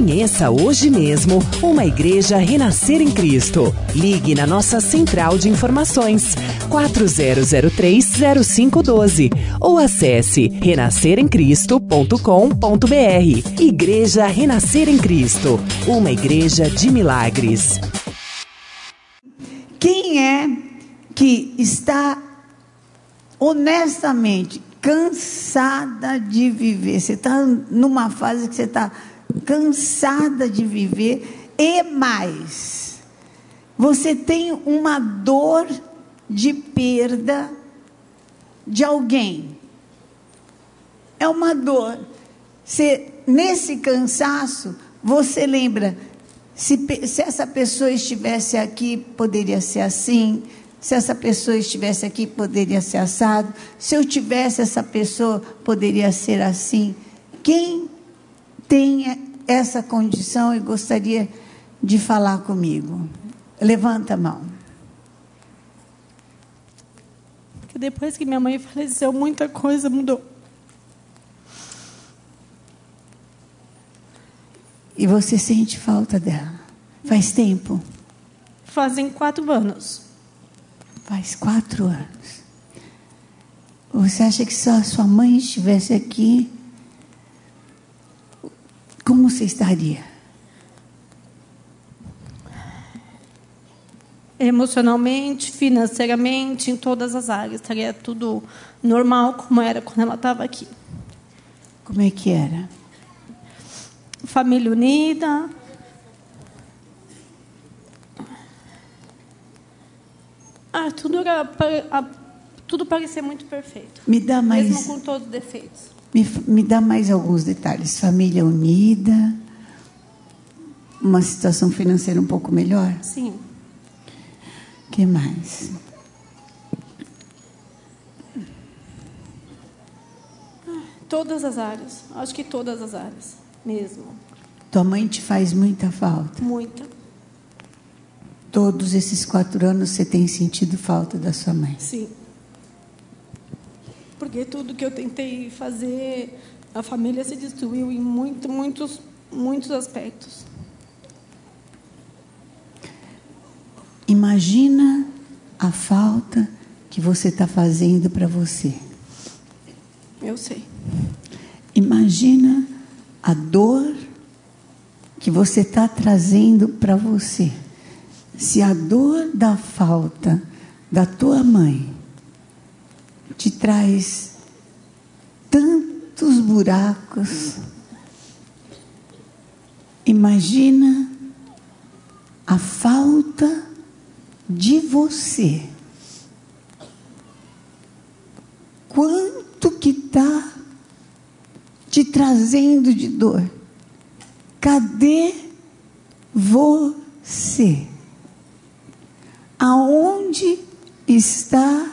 Conheça hoje mesmo uma igreja renascer em Cristo. Ligue na nossa central de informações 40030512 ou acesse renasceremcristo.com.br. Igreja Renascer em Cristo, uma igreja de milagres. Quem é que está honestamente cansada de viver? Você está numa fase que você está cansada de viver e mais. Você tem uma dor de perda de alguém. É uma dor. Você, nesse cansaço, você lembra, se, se essa pessoa estivesse aqui, poderia ser assim. Se essa pessoa estivesse aqui, poderia ser assado. Se eu tivesse essa pessoa, poderia ser assim. Quem tem essa condição e gostaria de falar comigo? Levanta a mão. Porque depois que minha mãe faleceu, muita coisa mudou. E você sente falta dela? Faz tempo? Fazem quatro anos. Faz quatro anos. Você acha que se a sua mãe estivesse aqui, como você estaria? Emocionalmente, financeiramente, em todas as áreas. Estaria tudo normal como era quando ela estava aqui. Como é que era? Família unida. Ah, tudo era tudo parecia muito perfeito. Me dá mais. Mesmo com todos os defeitos. Me, me dá mais alguns detalhes. Família unida, uma situação financeira um pouco melhor? Sim. que mais? Todas as áreas. Acho que todas as áreas, mesmo. Tua mãe te faz muita falta? Muita. Todos esses quatro anos você tem sentido falta da sua mãe? Sim. Porque tudo que eu tentei fazer, a família se destruiu em muito, muitos, muitos aspectos. Imagina a falta que você está fazendo para você. Eu sei. Imagina a dor que você está trazendo para você. Se a dor da falta da tua mãe te traz tantos buracos, imagina a falta de você. Quanto que está te trazendo de dor? Cadê você? Aonde está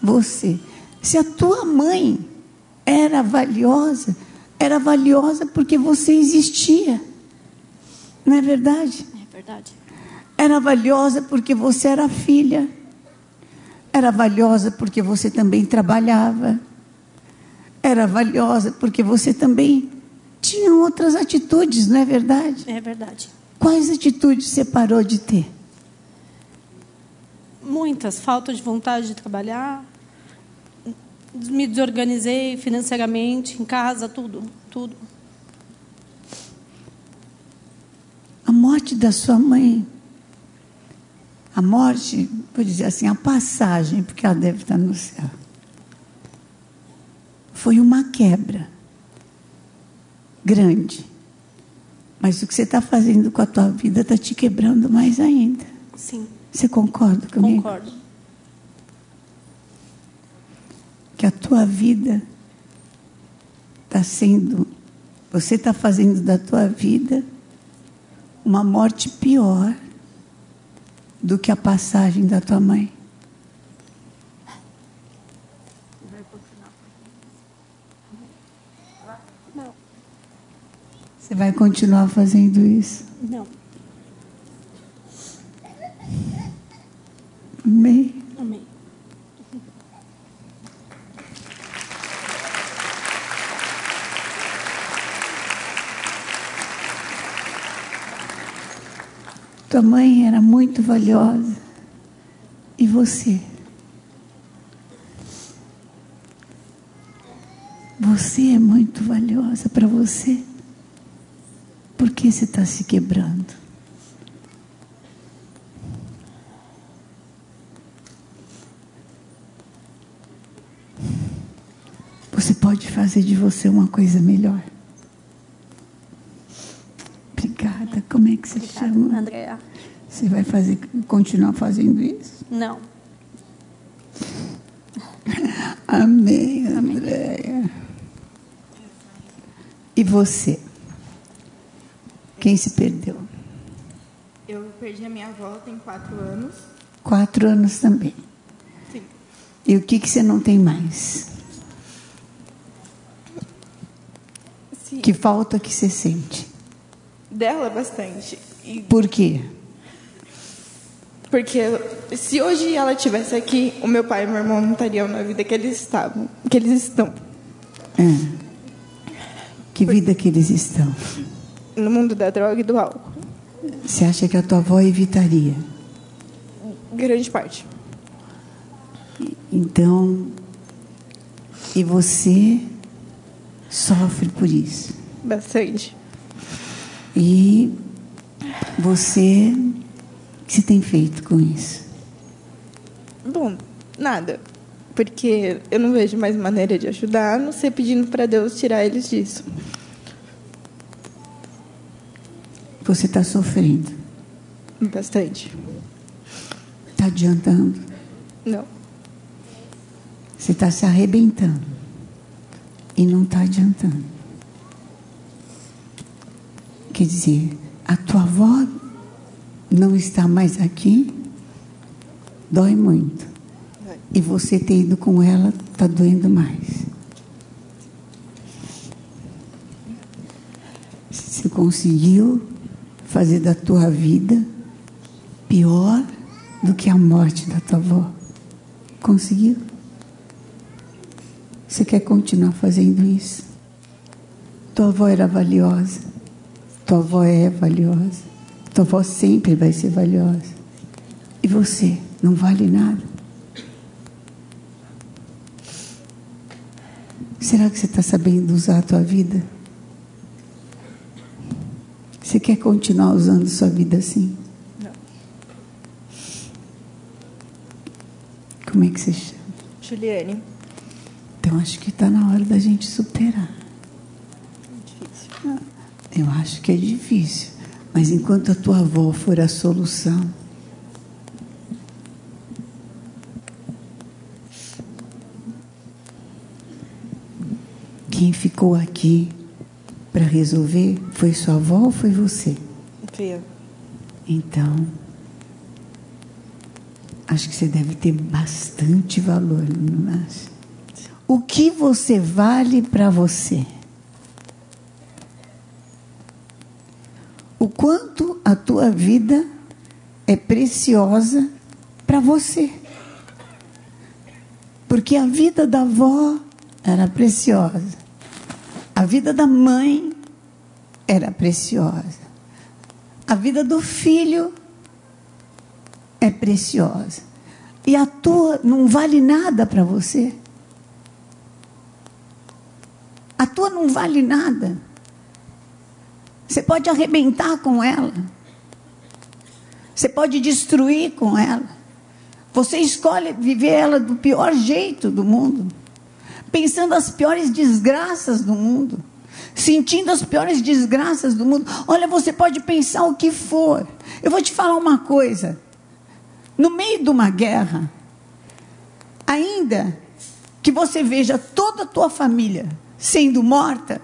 você? Se a tua mãe era valiosa, era valiosa porque você existia. Não é verdade? É verdade. Era valiosa porque você era filha. Era valiosa porque você também trabalhava. Era valiosa porque você também tinha outras atitudes, não é verdade? É verdade. Quais atitudes você parou de ter? Muitas. Falta de vontade de trabalhar. Me desorganizei financeiramente, em casa, tudo. Tudo. A morte da sua mãe. A morte, vou dizer assim, a passagem, porque ela deve estar no céu. Foi uma quebra grande. Mas o que você está fazendo com a tua vida está te quebrando mais ainda. Sim. Você concorda comigo? Concordo. Que a tua vida está sendo, você está fazendo da tua vida uma morte pior do que a passagem da tua mãe. Não. Você vai continuar fazendo isso? Não. Amém? Amém. Tua mãe era muito valiosa. E você? Você é muito valiosa para você. Por que você está se quebrando? Você pode fazer de você uma coisa melhor. Obrigada. Como é que você Obrigada, chama? Andréa. Você vai fazer, continuar fazendo isso? Não. Amém, Andréia. E você? Quem se perdeu? Eu perdi a minha avó tem quatro anos. Quatro anos também. Sim. E o que, que você não tem mais? Sim. Que falta que você sente? Dela bastante. E Por quê? porque se hoje ela estivesse aqui, o meu pai e meu irmão não estariam na vida que eles estavam, que eles estão. É. Que vida que eles estão? No mundo da droga e do álcool. Você acha que a tua avó evitaria? Grande parte. Então, e você sofre por isso. Bastante. E você, o que você tem feito com isso? Bom, nada. Porque eu não vejo mais maneira de ajudar, a não ser pedindo para Deus tirar eles disso. Você está sofrendo. Bastante. Está adiantando. Não. Você está se arrebentando. E não está adiantando. Quer dizer, a tua avó não está mais aqui, dói muito. E você ter ido com ela está doendo mais. Você conseguiu fazer da tua vida pior do que a morte da tua avó. Conseguiu? Você quer continuar fazendo isso? Tua avó era valiosa. Tua avó é valiosa. Tua avó sempre vai ser valiosa. E você não vale nada? Será que você está sabendo usar a tua vida? Você quer continuar usando sua vida assim? Não. Como é que você chama? Juliane. Então acho que está na hora da gente superar. Eu acho que é difícil, mas enquanto a tua avó for a solução, quem ficou aqui para resolver foi sua avó ou foi você? Fia. Então, acho que você deve ter bastante valor, não acha? O que você vale para você? O quanto a tua vida é preciosa para você. Porque a vida da avó era preciosa. A vida da mãe era preciosa. A vida do filho é preciosa. E a tua não vale nada para você. A tua não vale nada. Você pode arrebentar com ela. Você pode destruir com ela. Você escolhe viver ela do pior jeito do mundo, pensando as piores desgraças do mundo, sentindo as piores desgraças do mundo. Olha, você pode pensar o que for. Eu vou te falar uma coisa. No meio de uma guerra, ainda que você veja toda a tua família sendo morta,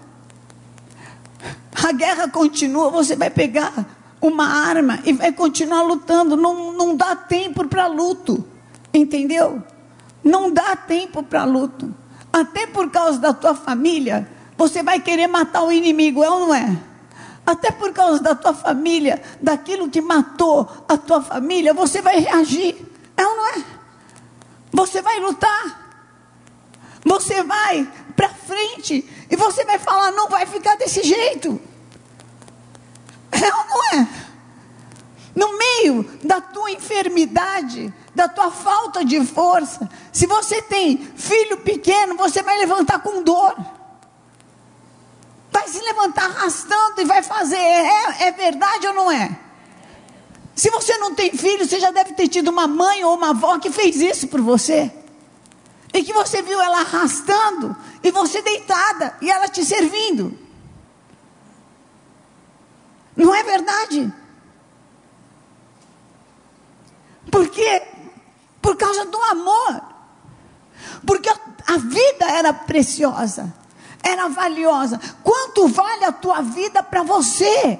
a guerra continua, você vai pegar uma arma e vai continuar lutando. Não, não dá tempo para luto, entendeu? Não dá tempo para luto. Até por causa da tua família, você vai querer matar o inimigo, é ou não é? Até por causa da tua família, daquilo que matou a tua família, você vai reagir, é ou não é? Você vai lutar. Você vai para frente e você vai falar, não vai ficar desse jeito. É ou não é? No meio da tua enfermidade, da tua falta de força. Se você tem filho pequeno, você vai levantar com dor. Vai se levantar arrastando e vai fazer. É, é verdade ou não é? Se você não tem filho, você já deve ter tido uma mãe ou uma avó que fez isso por você. E que você viu ela arrastando e você deitada e ela te servindo. Não é verdade? Por quê? Por causa do amor. Porque a vida era preciosa, era valiosa. Quanto vale a tua vida para você?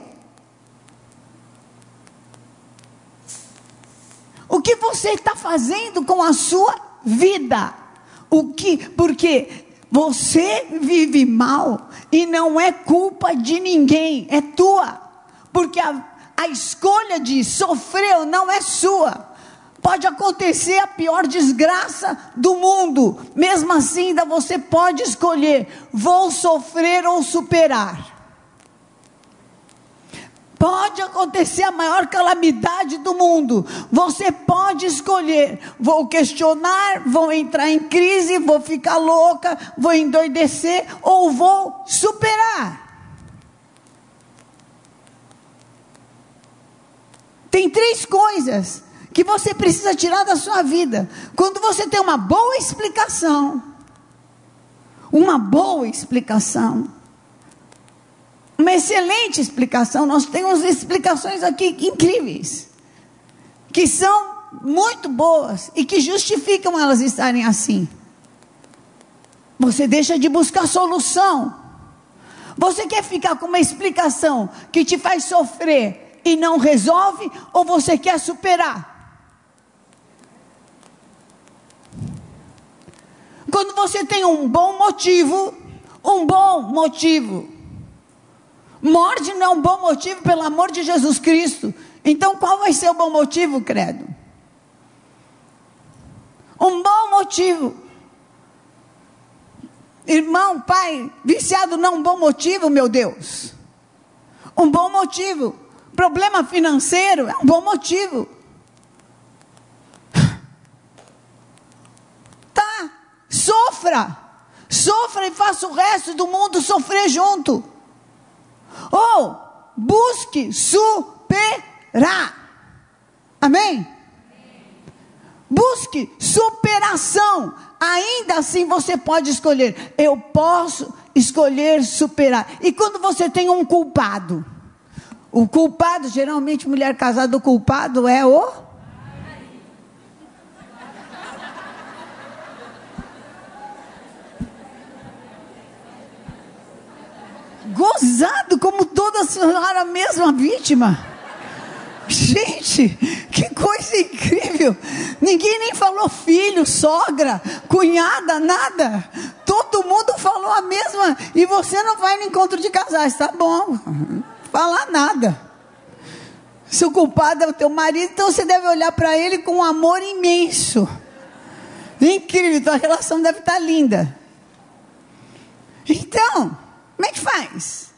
O que você está fazendo com a sua vida? O que? Porque você vive mal e não é culpa de ninguém, é tua. Porque a, a escolha de sofrer não é sua. Pode acontecer a pior desgraça do mundo, mesmo assim, ainda você pode escolher: vou sofrer ou superar. Pode acontecer a maior calamidade do mundo. Você pode escolher: vou questionar, vou entrar em crise, vou ficar louca, vou endoidecer ou vou superar. Tem três coisas que você precisa tirar da sua vida. Quando você tem uma boa explicação, uma boa explicação, uma excelente explicação. Nós temos explicações aqui incríveis, que são muito boas e que justificam elas estarem assim. Você deixa de buscar solução. Você quer ficar com uma explicação que te faz sofrer e não resolve, ou você quer superar? Quando você tem um bom motivo, um bom motivo Morte não é um bom motivo, pelo amor de Jesus Cristo. Então, qual vai ser o bom motivo, credo? Um bom motivo. Irmão, pai, viciado não é um bom motivo, meu Deus. Um bom motivo. Problema financeiro é um bom motivo. Tá, sofra. Sofra e faça o resto do mundo sofrer junto. Ou busque superar. Amém? Busque superação. Ainda assim você pode escolher. Eu posso escolher superar. E quando você tem um culpado? O culpado, geralmente mulher casada, o culpado é o gozado como toda senhora, a mesma vítima. Gente, que coisa incrível! Ninguém nem falou filho, sogra, cunhada, nada. Todo mundo falou a mesma. E você não vai no encontro de casais, tá bom? Falar nada. Se o culpado é o teu marido, então você deve olhar para ele com um amor imenso. Incrível, tua relação deve estar tá linda. Então, como é que faz?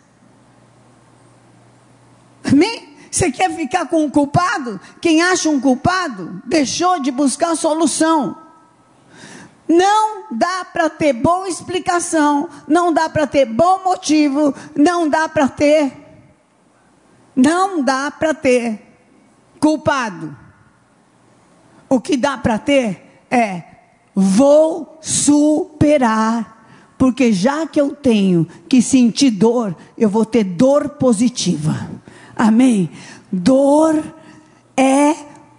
Amém? Você quer ficar com o culpado? Quem acha um culpado deixou de buscar solução. Não dá para ter boa explicação, não dá para ter bom motivo, não dá para ter, não dá para ter culpado. O que dá para ter é: vou superar porque já que eu tenho que sentir dor, eu vou ter dor positiva. Amém? Dor é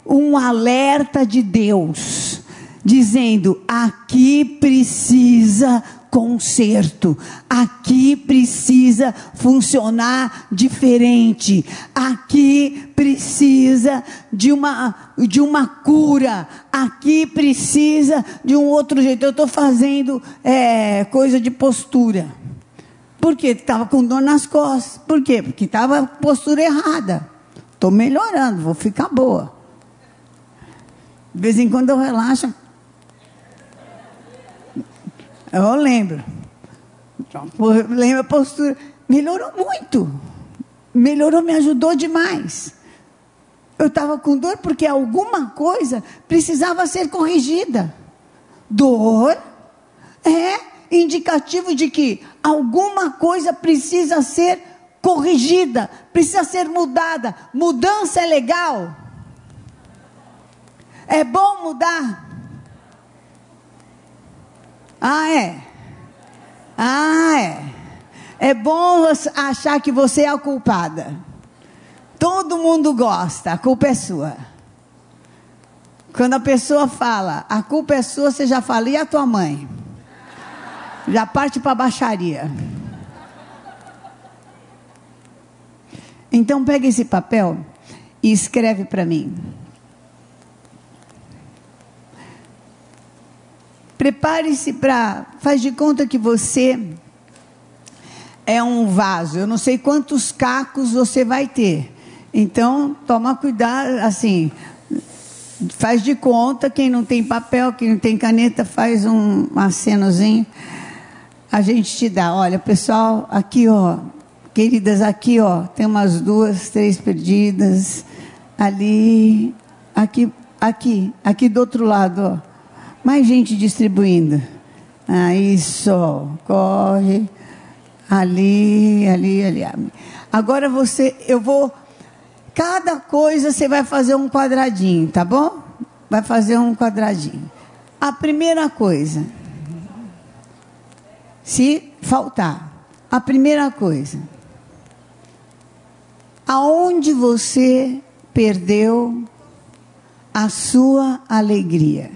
um alerta de Deus, dizendo: aqui precisa conserto. Aqui precisa funcionar diferente. Aqui precisa de uma, de uma cura. Aqui precisa de um outro jeito. Eu estou fazendo é, coisa de postura. Por quê? Estava com dor nas costas. Por quê? Porque estava postura errada. Estou melhorando, vou ficar boa. De vez em quando eu relaxo, eu lembro. Lembro a postura. Melhorou muito. Melhorou, me ajudou demais. Eu estava com dor porque alguma coisa precisava ser corrigida. Dor é indicativo de que alguma coisa precisa ser corrigida, precisa ser mudada. Mudança é legal. É bom mudar. Ah, é. Ah, é. É bom achar que você é a culpada. Todo mundo gosta, a culpa é sua. Quando a pessoa fala, a culpa é sua, você já fala, e a tua mãe? Já parte para a baixaria. Então pega esse papel e escreve para mim. Prepare-se para. Faz de conta que você é um vaso. Eu não sei quantos cacos você vai ter. Então, toma cuidado, assim. Faz de conta, quem não tem papel, quem não tem caneta, faz um acenozinho. A gente te dá. Olha, pessoal, aqui, ó. Queridas, aqui, ó. Tem umas duas, três perdidas. Ali. Aqui, aqui. Aqui do outro lado, ó mais gente distribuindo. Ah, isso, corre. Ali, ali, ali. Agora você, eu vou. Cada coisa você vai fazer um quadradinho, tá bom? Vai fazer um quadradinho. A primeira coisa, se faltar, a primeira coisa, aonde você perdeu a sua alegria?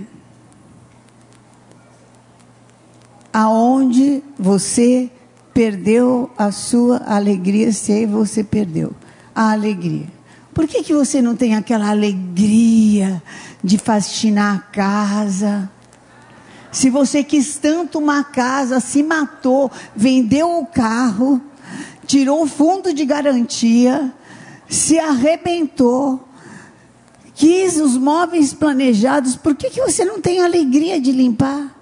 Aonde você perdeu a sua alegria, se você perdeu a alegria. Por que, que você não tem aquela alegria de faxinar a casa? Se você quis tanto uma casa, se matou, vendeu o carro, tirou o fundo de garantia, se arrebentou, quis os móveis planejados, por que, que você não tem alegria de limpar?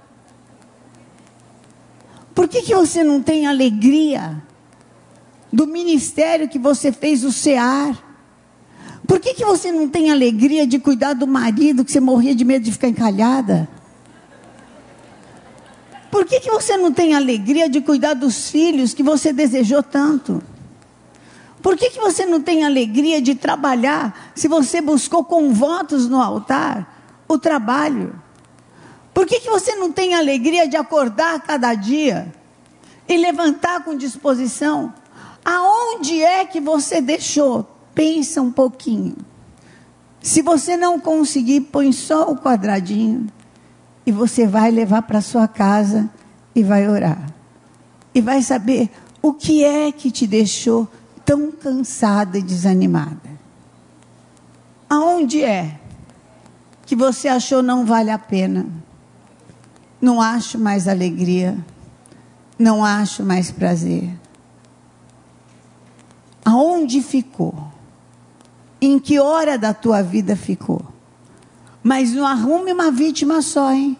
Por que, que você não tem alegria do ministério que você fez o CEAR? Por que, que você não tem alegria de cuidar do marido que você morria de medo de ficar encalhada? Por que, que você não tem alegria de cuidar dos filhos que você desejou tanto? Por que, que você não tem alegria de trabalhar se você buscou com votos no altar o trabalho? Por que, que você não tem alegria de acordar cada dia e levantar com disposição? Aonde é que você deixou? Pensa um pouquinho. Se você não conseguir, põe só o quadradinho e você vai levar para sua casa e vai orar. E vai saber o que é que te deixou tão cansada e desanimada. Aonde é que você achou não vale a pena? Não acho mais alegria. Não acho mais prazer. Aonde ficou? Em que hora da tua vida ficou? Mas não arrume uma vítima só, hein?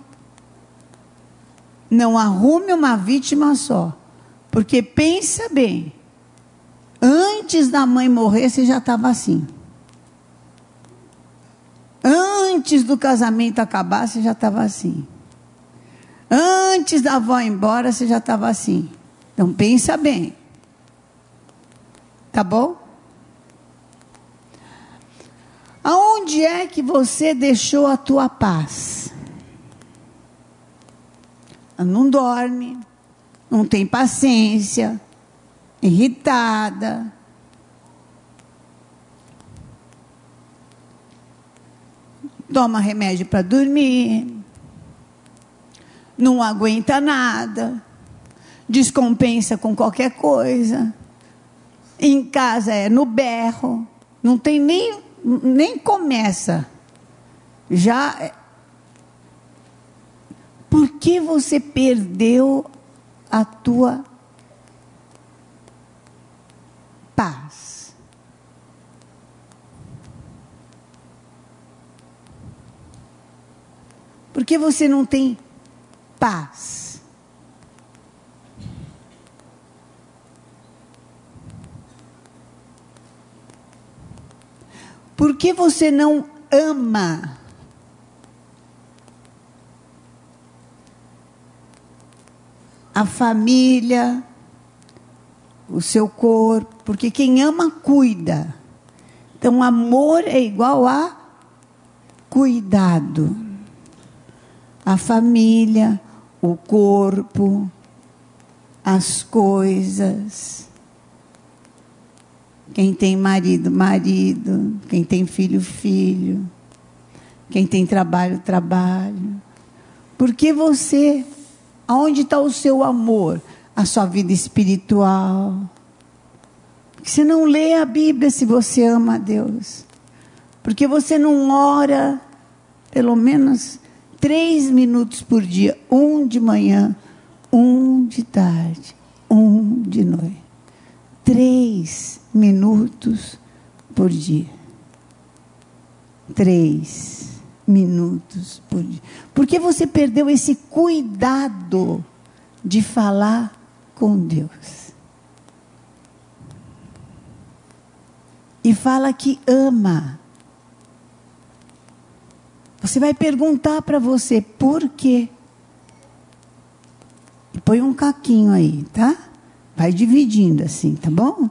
Não arrume uma vítima só. Porque pensa bem. Antes da mãe morrer, você já estava assim. Antes do casamento acabar, você já estava assim. Antes da avó ir embora, você já estava assim. Então pensa bem. Tá bom? Aonde é que você deixou a tua paz? Não dorme, não tem paciência, irritada. Toma remédio para dormir não aguenta nada, descompensa com qualquer coisa. Em casa é no berro, não tem nem, nem começa. Já. É. Por que você perdeu a tua paz? Por que você não tem paz. Por que você não ama? A família, o seu corpo, porque quem ama cuida. Então, amor é igual a cuidado. A família, o corpo, as coisas. Quem tem marido, marido. Quem tem filho, filho. Quem tem trabalho, trabalho. Porque você, aonde está o seu amor? A sua vida espiritual. Você não lê a Bíblia se você ama a Deus. Porque você não ora pelo menos três minutos por dia, um de manhã, um de tarde, um de noite. Três minutos por dia. Três minutos por dia. Porque você perdeu esse cuidado de falar com Deus. E fala que ama. Você vai perguntar para você por quê. E põe um caquinho aí, tá? Vai dividindo assim, tá bom?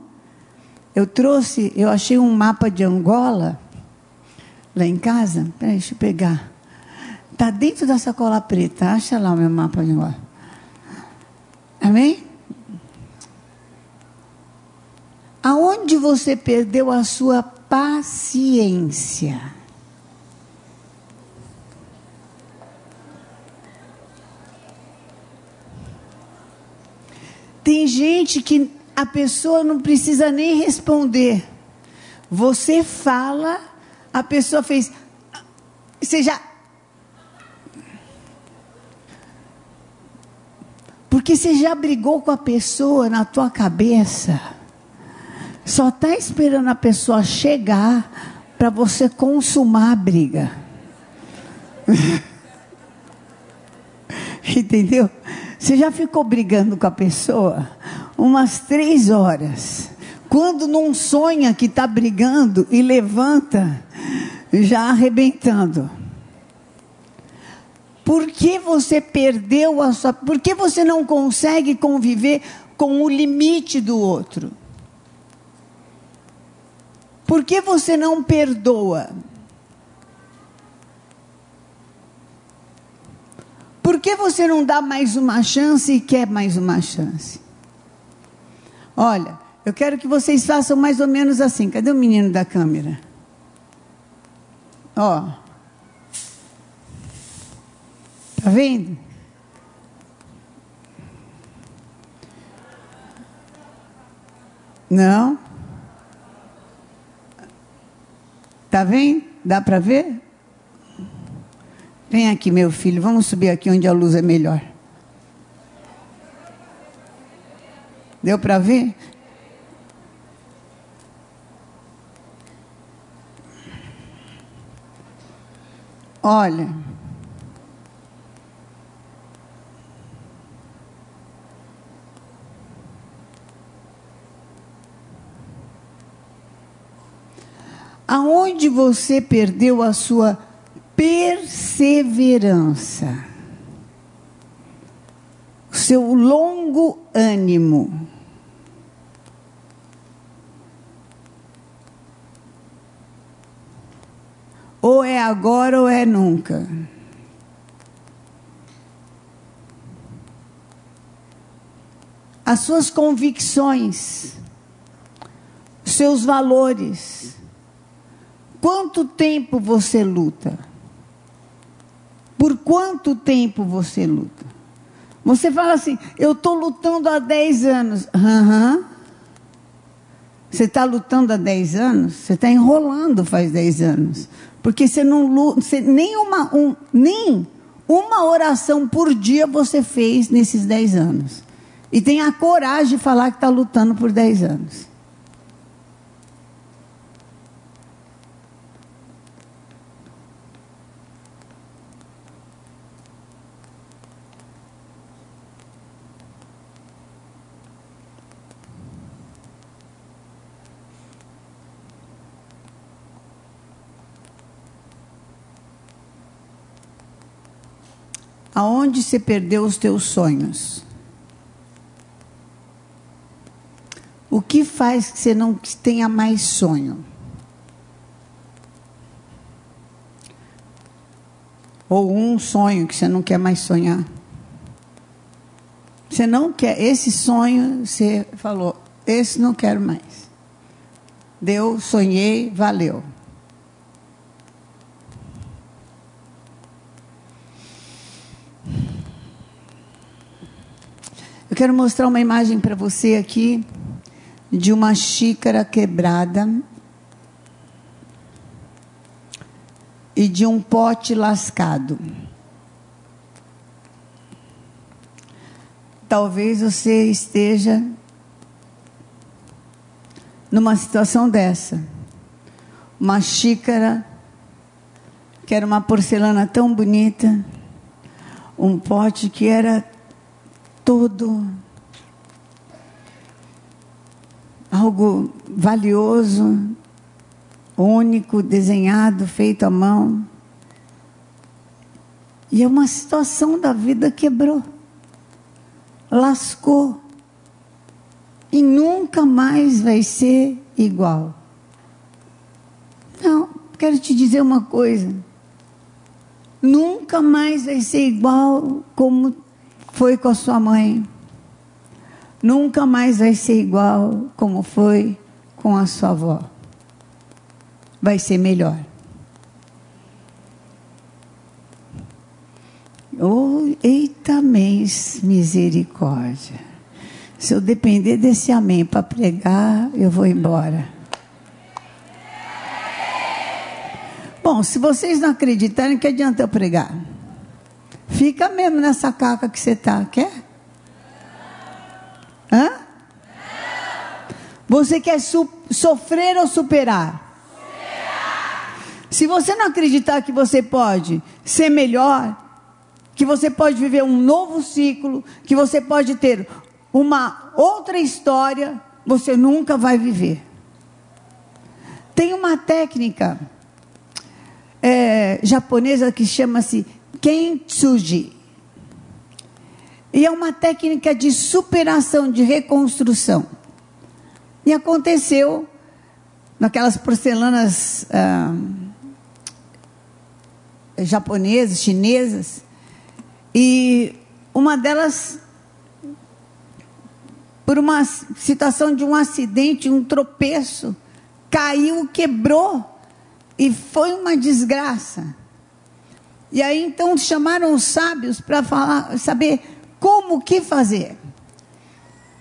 Eu trouxe, eu achei um mapa de Angola lá em casa. Peraí, deixa eu pegar. Tá dentro da sacola preta. Acha lá o meu mapa de Angola. Amém? Aonde você perdeu a sua paciência? Tem gente que a pessoa não precisa nem responder. Você fala, a pessoa fez. Você já. Porque você já brigou com a pessoa na tua cabeça. Só está esperando a pessoa chegar para você consumar a briga. Entendeu? Você já ficou brigando com a pessoa umas três horas. Quando não sonha que está brigando e levanta, já arrebentando. Por que você perdeu a sua. Por que você não consegue conviver com o limite do outro? Por que você não perdoa? Que você não dá mais uma chance e quer mais uma chance? Olha, eu quero que vocês façam mais ou menos assim. Cadê o menino da câmera? Ó. Tá vendo? Não? Tá vendo? Dá para ver? Vem aqui, meu filho, vamos subir aqui onde a luz é melhor. Deu para ver? Olha. Aonde você perdeu a sua perseverança? O seu longo ânimo. Ou é agora ou é nunca. As suas convicções, seus valores. Quanto tempo você luta? Por quanto tempo você luta? Você fala assim, eu estou lutando há 10 anos. Uhum. Você está lutando há 10 anos? Você está enrolando faz 10 anos. Porque você não você, nem, uma, um, nem uma oração por dia você fez nesses 10 anos. E tem a coragem de falar que está lutando por 10 anos. Aonde você perdeu os teus sonhos? O que faz que você não tenha mais sonho? Ou um sonho que você não quer mais sonhar? Você não quer, esse sonho, você falou, esse não quero mais. Deu, sonhei, valeu. Eu quero mostrar uma imagem para você aqui de uma xícara quebrada e de um pote lascado. Talvez você esteja numa situação dessa. Uma xícara que era uma porcelana tão bonita, um pote que era todo algo valioso, único, desenhado, feito à mão. E é uma situação da vida quebrou, lascou, e nunca mais vai ser igual. Não, quero te dizer uma coisa. Nunca mais vai ser igual como foi com a sua mãe. Nunca mais vai ser igual como foi com a sua avó. Vai ser melhor. Oh, eita mês, misericórdia. Se eu depender desse amém para pregar, eu vou embora. Bom, se vocês não acreditarem, que adianta eu pregar? Fica mesmo nessa caca que você está, quer? Hã? Você quer sofrer ou superar? superar? Se você não acreditar que você pode ser melhor, que você pode viver um novo ciclo, que você pode ter uma outra história, você nunca vai viver. Tem uma técnica é, japonesa que chama-se Kentsuji. E é uma técnica de superação, de reconstrução. E aconteceu naquelas porcelanas ah, japonesas, chinesas, e uma delas, por uma situação de um acidente, um tropeço, caiu, quebrou, e foi uma desgraça. E aí então chamaram os sábios para falar, saber como que fazer.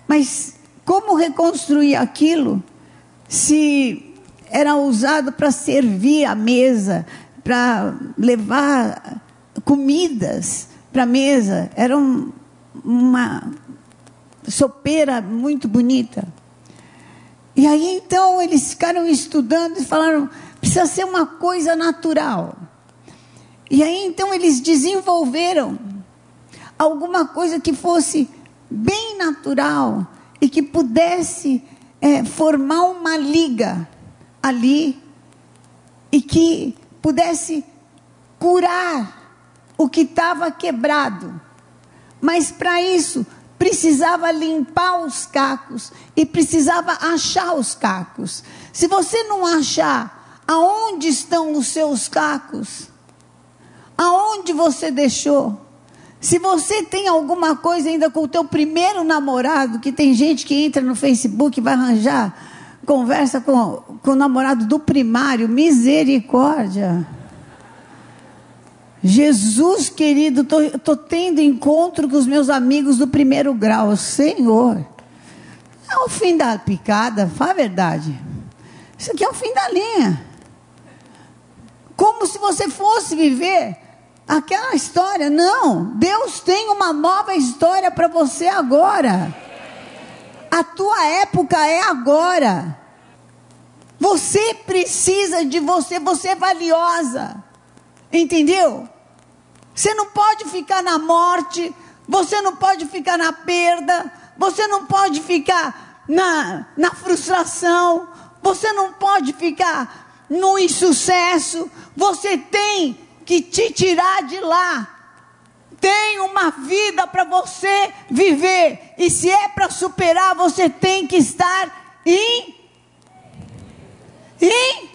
Mas como reconstruir aquilo se era usado para servir a mesa, para levar comidas para a mesa? Era um, uma sopeira muito bonita. E aí então eles ficaram estudando e falaram: precisa ser uma coisa natural. E aí então eles desenvolveram alguma coisa que fosse bem natural e que pudesse é, formar uma liga ali e que pudesse curar o que estava quebrado. Mas para isso precisava limpar os cacos e precisava achar os cacos. Se você não achar aonde estão os seus cacos, Aonde você deixou? Se você tem alguma coisa ainda com o teu primeiro namorado, que tem gente que entra no Facebook e vai arranjar conversa com, com o namorado do primário, misericórdia. Jesus querido, estou tendo encontro com os meus amigos do primeiro grau. Senhor, é o fim da picada, fala a verdade. Isso aqui é o fim da linha. Como se você fosse viver aquela história. Não, Deus tem uma nova história para você agora. A tua época é agora. Você precisa de você, você é valiosa. Entendeu? Você não pode ficar na morte, você não pode ficar na perda, você não pode ficar na, na frustração, você não pode ficar no insucesso. Você tem que te tirar de lá. tem uma vida para você viver. E se é para superar, você tem que estar em. Em.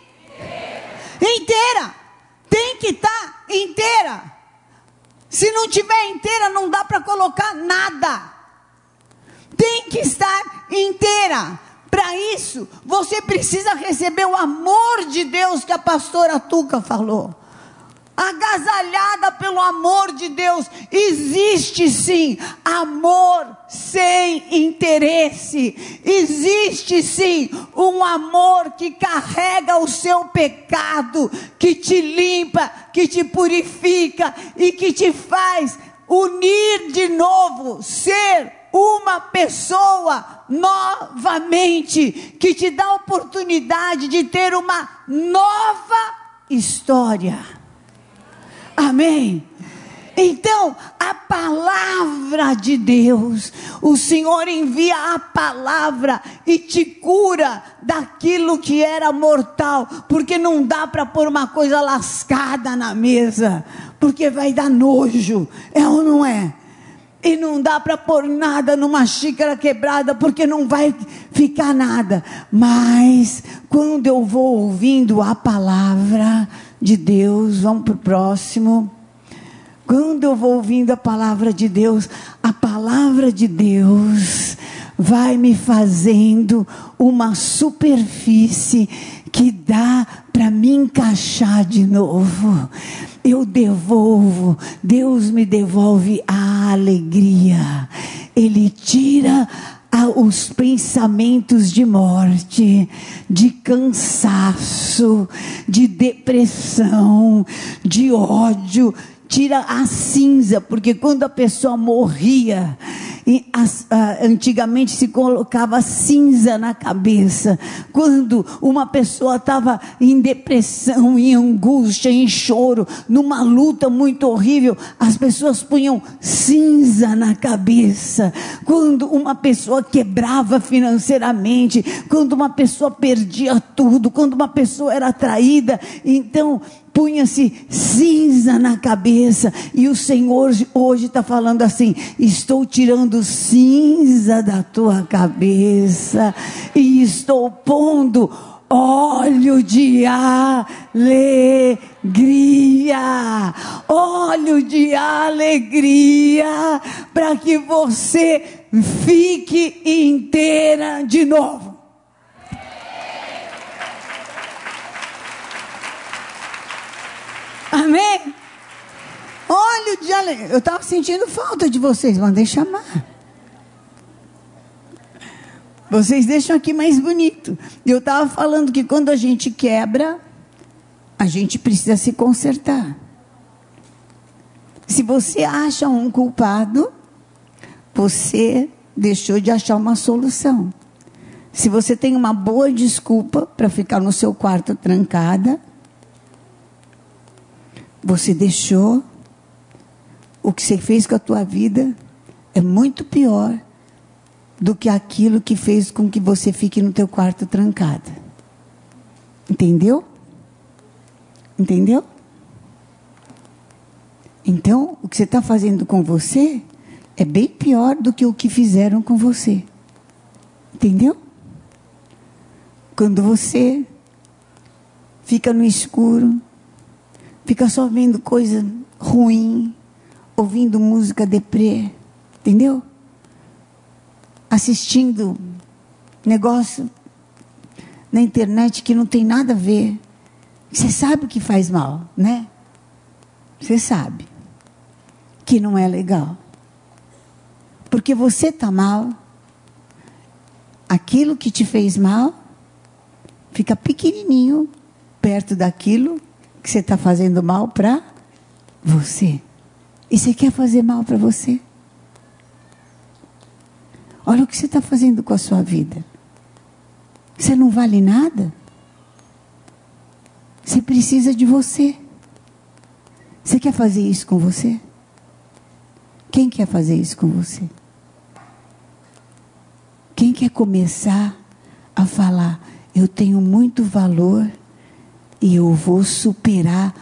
Inteira. Tem que estar inteira. Se não tiver inteira, não dá para colocar nada. Tem que estar inteira. Para isso, você precisa receber o amor de Deus que a pastora Tuca falou agasalhada pelo amor de Deus. Existe sim amor sem interesse. Existe sim um amor que carrega o seu pecado, que te limpa, que te purifica e que te faz unir de novo, ser uma pessoa novamente, que te dá a oportunidade de ter uma nova história. Amém. Então, a palavra de Deus, o Senhor envia a palavra e te cura daquilo que era mortal, porque não dá para pôr uma coisa lascada na mesa, porque vai dar nojo, é ou não é? E não dá para pôr nada numa xícara quebrada, porque não vai ficar nada. Mas, quando eu vou ouvindo a palavra, de Deus, vamos para o próximo. Quando eu vou ouvindo a palavra de Deus, a palavra de Deus vai me fazendo uma superfície que dá para me encaixar de novo. Eu devolvo, Deus me devolve a alegria. Ele tira os pensamentos de morte, de cansaço, de depressão, de ódio, tira a cinza, porque quando a pessoa morria, uh, antigamente se colocava cinza na cabeça. Quando uma pessoa estava em depressão, em angústia, em choro, numa luta muito horrível, as pessoas punham cinza na cabeça. Quando uma pessoa quebrava financeiramente, quando uma pessoa perdia tudo, quando uma pessoa era traída, então punha-se cinza na cabeça, e o Senhor hoje está falando assim: estou tirando cinza da tua cabeça, e estou pondo óleo de alegria, óleo de alegria, para que você fique inteira de novo. Amém? Olha o dia. Eu estava sentindo falta de vocês, mandei chamar. Vocês deixam aqui mais bonito. Eu estava falando que quando a gente quebra, a gente precisa se consertar. Se você acha um culpado, você deixou de achar uma solução. Se você tem uma boa desculpa para ficar no seu quarto trancada, você deixou o que você fez com a tua vida é muito pior do que aquilo que fez com que você fique no teu quarto trancada. Entendeu? Entendeu? Então, o que você está fazendo com você é bem pior do que o que fizeram com você. Entendeu? Quando você fica no escuro, fica só vendo coisa ruim, ouvindo música deprê, entendeu? Assistindo negócio na internet que não tem nada a ver. Você sabe que faz mal, né? Você sabe que não é legal. Porque você está mal, aquilo que te fez mal fica pequenininho perto daquilo que você está fazendo mal para você. E você quer fazer mal para você? Olha o que você está fazendo com a sua vida. Você não vale nada? Você precisa de você. Você quer fazer isso com você? Quem quer fazer isso com você? Quem quer começar a falar, eu tenho muito valor e eu vou superar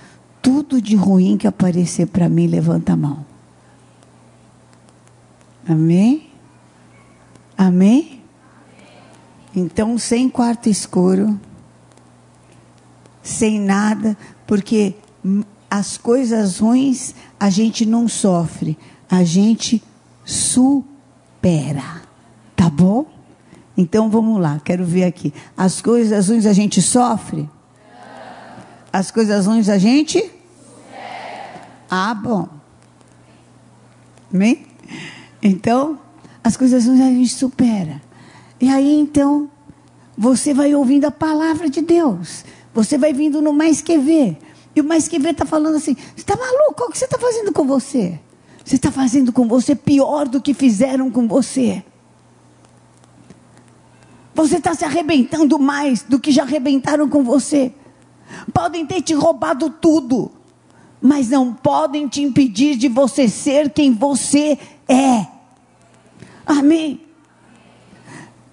tudo de ruim que aparecer para mim, levanta a mão. Amém? Amém? Então, sem quarto escuro, sem nada, porque as coisas ruins a gente não sofre, a gente supera. Tá bom? Então vamos lá, quero ver aqui. As coisas ruins a gente sofre? As coisas ruins a gente? Ah, bom. Amém? Então, as coisas ruins a gente supera. E aí então, você vai ouvindo a palavra de Deus. Você vai vindo no mais que ver. E o mais que ver está falando assim: você está maluco? O que você está fazendo com você? Você está fazendo com você pior do que fizeram com você. Você está se arrebentando mais do que já arrebentaram com você. Podem ter te roubado tudo, mas não podem te impedir de você ser quem você é. Amém?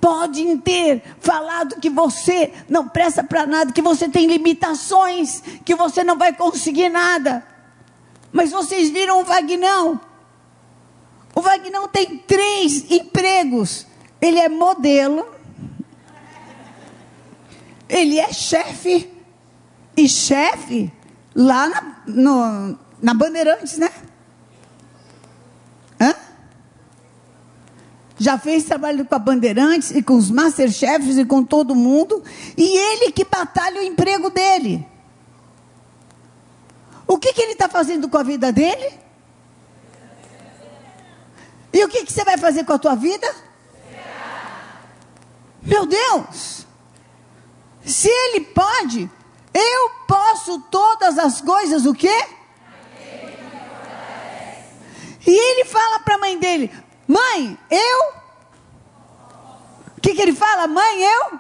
Podem ter falado que você não presta para nada, que você tem limitações, que você não vai conseguir nada. Mas vocês viram o Vagnão? O Vagnão tem três empregos. Ele é modelo, ele é chefe. E chefe lá na, no, na Bandeirantes, né? Hã? Já fez trabalho com a Bandeirantes e com os Masterchefs e com todo mundo. E ele que batalha o emprego dele. O que, que ele está fazendo com a vida dele? E o que, que você vai fazer com a tua vida? Meu Deus! Se ele pode, eu posso todas as coisas, o quê? E ele fala para a mãe dele: Mãe, eu. O que, que ele fala? Mãe, eu.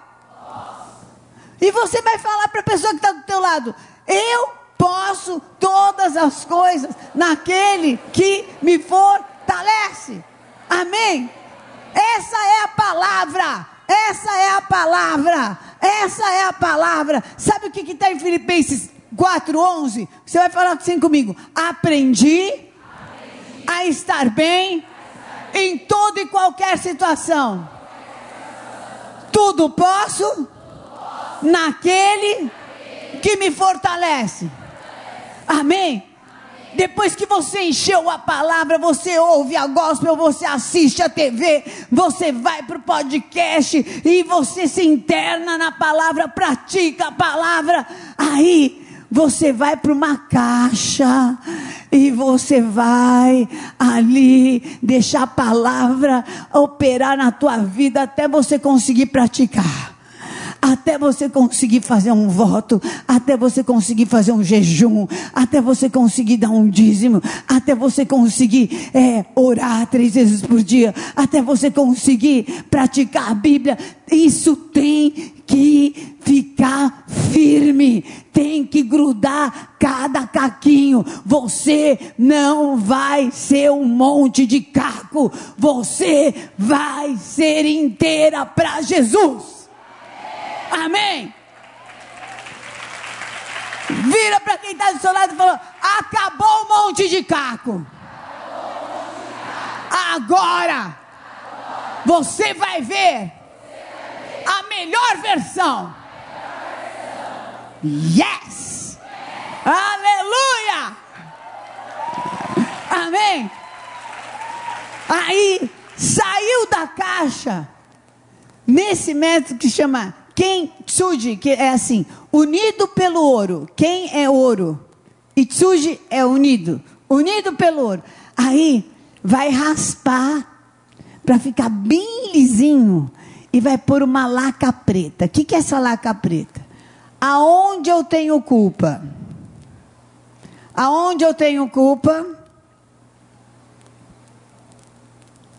E você vai falar para a pessoa que está do teu lado: Eu posso todas as coisas naquele que me fortalece. Amém? Essa é a palavra. Essa é a palavra. Essa é a palavra. Sabe o que está em Filipenses 4,11? Você vai falar assim comigo. Aprendi, Aprendi. a estar bem, em toda e qualquer situação. Tudo posso, Tudo posso. Naquele, naquele que me fortalece. Amém? Depois que você encheu a palavra, você ouve a gospel, você assiste a TV, você vai para o podcast e você se interna na palavra, pratica a palavra. Aí você vai para uma caixa e você vai ali deixar a palavra operar na tua vida até você conseguir praticar até você conseguir fazer um voto, até você conseguir fazer um jejum, até você conseguir dar um dízimo, até você conseguir é, orar três vezes por dia, até você conseguir praticar a Bíblia. Isso tem que ficar firme, tem que grudar cada caquinho. Você não vai ser um monte de caco, você vai ser inteira para Jesus. Amém? Vira para quem está do seu lado e falou: acabou um monte de caco. Agora você vai ver a melhor versão. Yes! Aleluia! Amém? Aí saiu da caixa nesse método que chama quem, tsuji, que é assim, unido pelo ouro. Quem é ouro? E tsuji é unido. Unido pelo ouro. Aí vai raspar para ficar bem lisinho e vai pôr uma laca preta. O que, que é essa laca preta? Aonde eu tenho culpa? Aonde eu tenho culpa?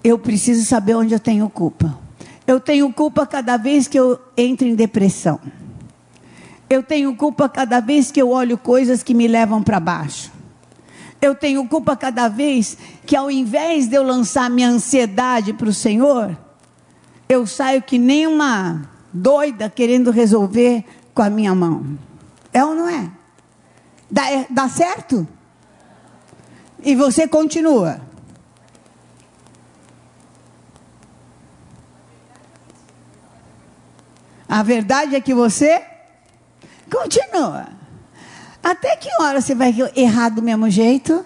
Eu preciso saber onde eu tenho culpa. Eu tenho culpa cada vez que eu entro em depressão. Eu tenho culpa cada vez que eu olho coisas que me levam para baixo. Eu tenho culpa cada vez que, ao invés de eu lançar minha ansiedade para o Senhor, eu saio que nem uma doida querendo resolver com a minha mão. É ou não é? Dá, é, dá certo? E você continua. A verdade é que você continua. Até que hora você vai errar do mesmo jeito?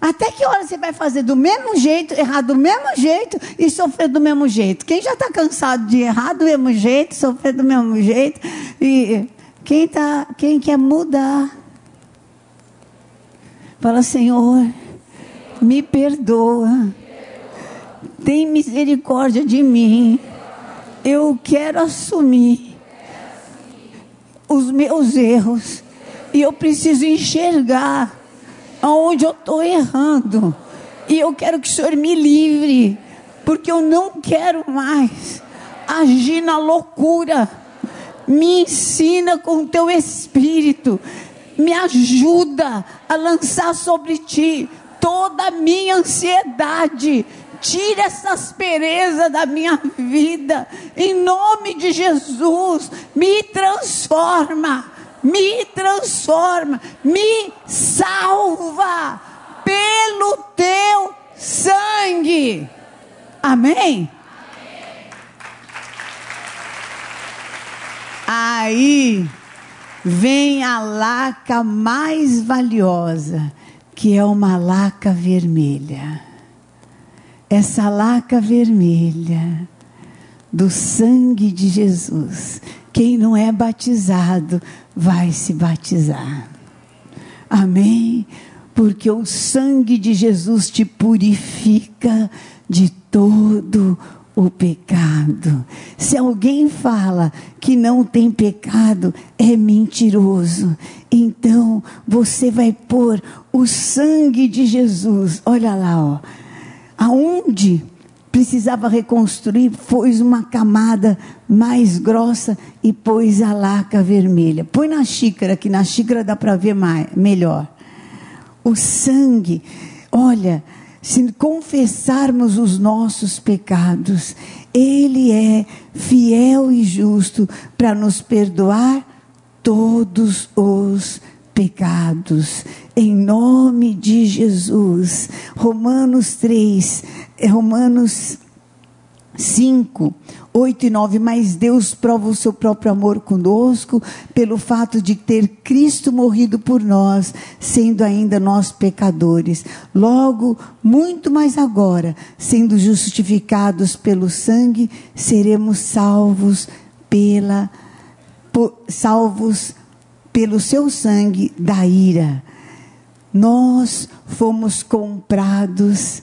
Até que hora você vai fazer do mesmo jeito, errar do mesmo jeito e sofrer do mesmo jeito? Quem já está cansado de errar do mesmo jeito, sofrer do mesmo jeito, e quem, tá, quem quer mudar, fala: Senhor, me perdoa, tem misericórdia de mim, eu quero assumir os meus erros e eu preciso enxergar aonde eu estou errando. E eu quero que o Senhor me livre, porque eu não quero mais agir na loucura. Me ensina com o teu espírito, me ajuda a lançar sobre ti toda a minha ansiedade. Tira essa aspereza da minha vida, em nome de Jesus, me transforma me transforma, me salva pelo teu sangue. Amém? Aí vem a laca mais valiosa, que é uma laca vermelha. Essa laca vermelha do sangue de Jesus. Quem não é batizado vai se batizar. Amém? Porque o sangue de Jesus te purifica de todo o pecado. Se alguém fala que não tem pecado, é mentiroso. Então, você vai pôr o sangue de Jesus. Olha lá, ó. Aonde precisava reconstruir, pôs uma camada mais grossa e pôs a laca vermelha. Põe na xícara, que na xícara dá para ver mais, melhor. O sangue, olha, se confessarmos os nossos pecados, Ele é fiel e justo para nos perdoar todos os pecados, em nome de Jesus. Romanos 3, é Romanos 5, 8 e 9. Mas Deus prova o seu próprio amor conosco pelo fato de ter Cristo morrido por nós, sendo ainda nós pecadores. Logo, muito mais agora, sendo justificados pelo sangue, seremos salvos pela por, salvos pelo seu sangue da ira. Nós fomos comprados.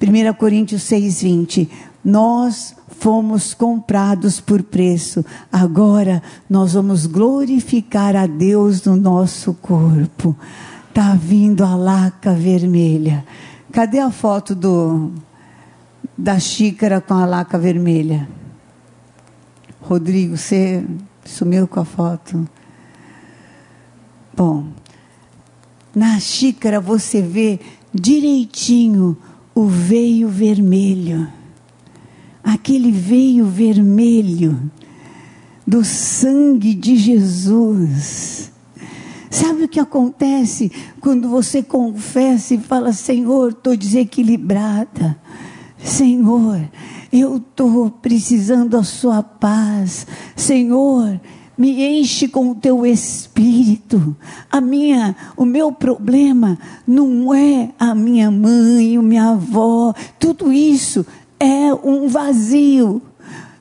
1 Coríntios 6:20. Nós fomos comprados por preço. Agora nós vamos glorificar a Deus no nosso corpo. Tá vindo a laca vermelha. Cadê a foto do da xícara com a laca vermelha? Rodrigo, você sumiu com a foto. Bom, na xícara você vê direitinho o veio vermelho. Aquele veio vermelho do sangue de Jesus. Sabe o que acontece quando você confessa e fala: Senhor, estou desequilibrada. Senhor, eu estou precisando da Sua paz. Senhor, me enche com o teu espírito. A minha, o meu problema não é a minha mãe, a minha avó, tudo isso é um vazio.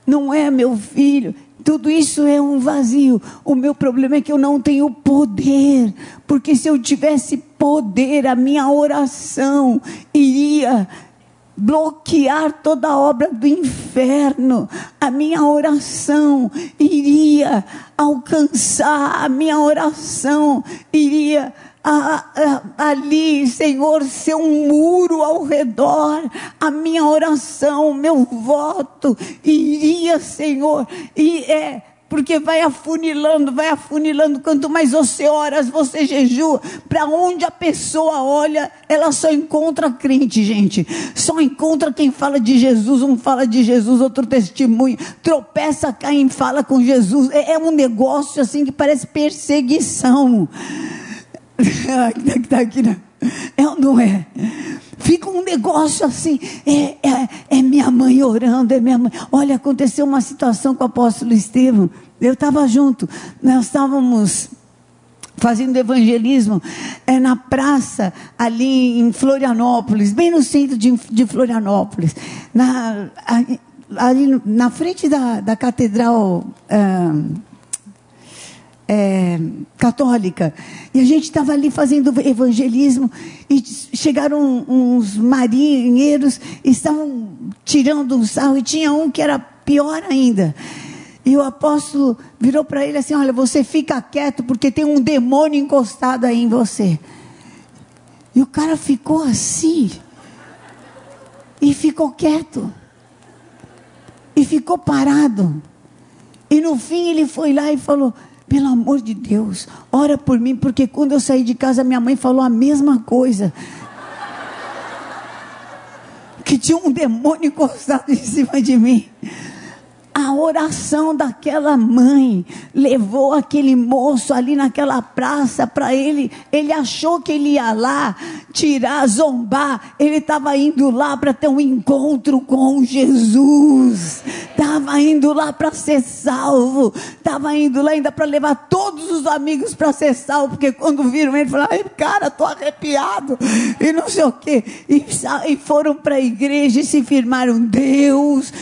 Não é meu filho, tudo isso é um vazio. O meu problema é que eu não tenho poder, porque se eu tivesse poder, a minha oração iria bloquear toda a obra do inferno. A minha oração iria alcançar, a minha oração iria a, a, ali, Senhor, ser um muro ao redor. A minha oração, meu voto iria, Senhor, e é porque vai afunilando, vai afunilando. Quanto mais você ora, você jejua, para onde a pessoa olha, ela só encontra crente, gente. Só encontra quem fala de Jesus, um fala de Jesus, outro testemunho. Tropeça, cai e fala com Jesus. É, é um negócio assim que parece perseguição. tá, tá aqui, né? É ou não é? Fica um negócio assim, é, é, é, minha mãe orando, é minha mãe. Olha, aconteceu uma situação com o apóstolo Estevão. Eu estava junto, nós estávamos fazendo evangelismo é, na praça ali em Florianópolis, bem no centro de, de Florianópolis, na, ali na frente da, da catedral. É, é, católica. E a gente estava ali fazendo evangelismo e chegaram uns marinheiros estavam tirando um sarro e tinha um que era pior ainda. E o apóstolo virou para ele assim: Olha, você fica quieto porque tem um demônio encostado aí em você. E o cara ficou assim. E ficou quieto. E ficou parado. E no fim ele foi lá e falou: pelo amor de Deus, ora por mim, porque quando eu saí de casa, minha mãe falou a mesma coisa. Que tinha um demônio encostado em cima de mim. A oração daquela mãe levou aquele moço ali naquela praça para ele. Ele achou que ele ia lá tirar, zombar. Ele estava indo lá para ter um encontro com Jesus. Estava indo lá para ser salvo. Estava indo lá ainda para levar todos os amigos para ser salvo. Porque quando viram ele, falaram: cara, estou arrepiado. E não sei o quê. E, e foram para a igreja e se firmaram. Deus